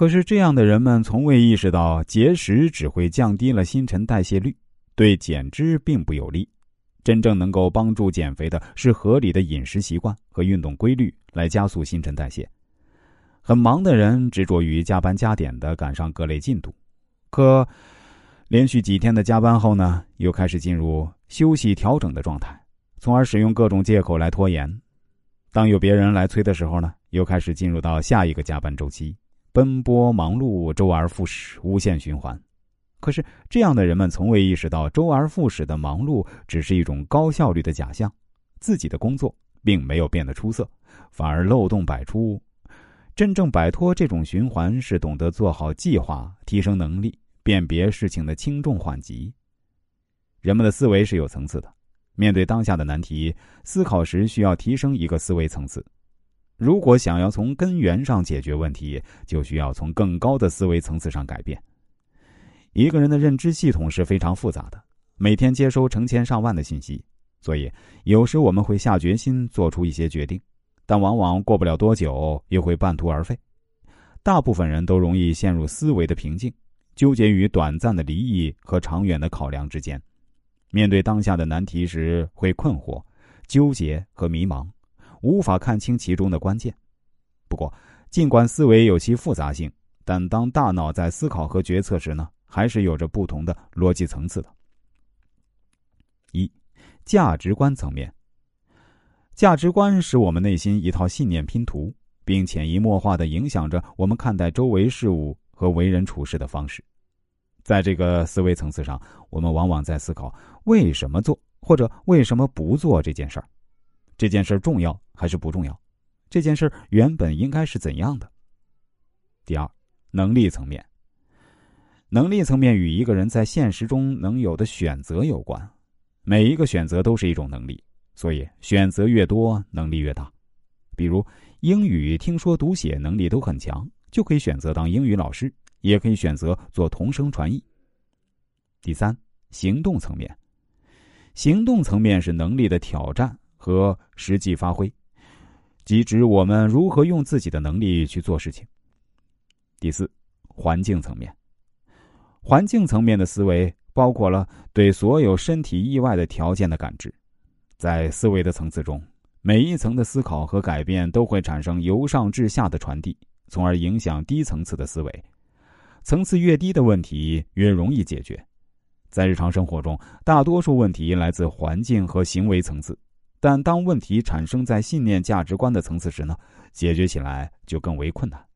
可是这样的人们从未意识到，节食只会降低了新陈代谢率，对减脂并不有利。真正能够帮助减肥的是合理的饮食习惯和运动规律，来加速新陈代谢。很忙的人执着于加班加点的赶上各类进度，可连续几天的加班后呢，又开始进入休息调整的状态，从而使用各种借口来拖延。当有别人来催的时候呢，又开始进入到下一个加班周期，奔波忙碌，周而复始，无限循环。可是这样的人们从未意识到，周而复始的忙碌只是一种高效率的假象，自己的工作并没有变得出色，反而漏洞百出。真正摆脱这种循环，是懂得做好计划、提升能力、辨别事情的轻重缓急。人们的思维是有层次的。面对当下的难题，思考时需要提升一个思维层次。如果想要从根源上解决问题，就需要从更高的思维层次上改变。一个人的认知系统是非常复杂的，每天接收成千上万的信息，所以有时我们会下决心做出一些决定，但往往过不了多久又会半途而废。大部分人都容易陷入思维的瓶颈，纠结于短暂的离异和长远的考量之间。面对当下的难题时，会困惑、纠结和迷茫，无法看清其中的关键。不过，尽管思维有其复杂性，但当大脑在思考和决策时呢，还是有着不同的逻辑层次的。一，价值观层面。价值观是我们内心一套信念拼图，并潜移默化的影响着我们看待周围事物和为人处事的方式。在这个思维层次上，我们往往在思考为什么做或者为什么不做这件事儿，这件事重要还是不重要？这件事原本应该是怎样的？第二，能力层面。能力层面与一个人在现实中能有的选择有关，每一个选择都是一种能力，所以选择越多，能力越大。比如英语听说读写能力都很强，就可以选择当英语老师。也可以选择做同声传译。第三，行动层面，行动层面是能力的挑战和实际发挥，即指我们如何用自己的能力去做事情。第四，环境层面，环境层面的思维包括了对所有身体意外的条件的感知，在思维的层次中，每一层的思考和改变都会产生由上至下的传递，从而影响低层次的思维。层次越低的问题越容易解决，在日常生活中，大多数问题来自环境和行为层次，但当问题产生在信念、价值观的层次时呢，解决起来就更为困难。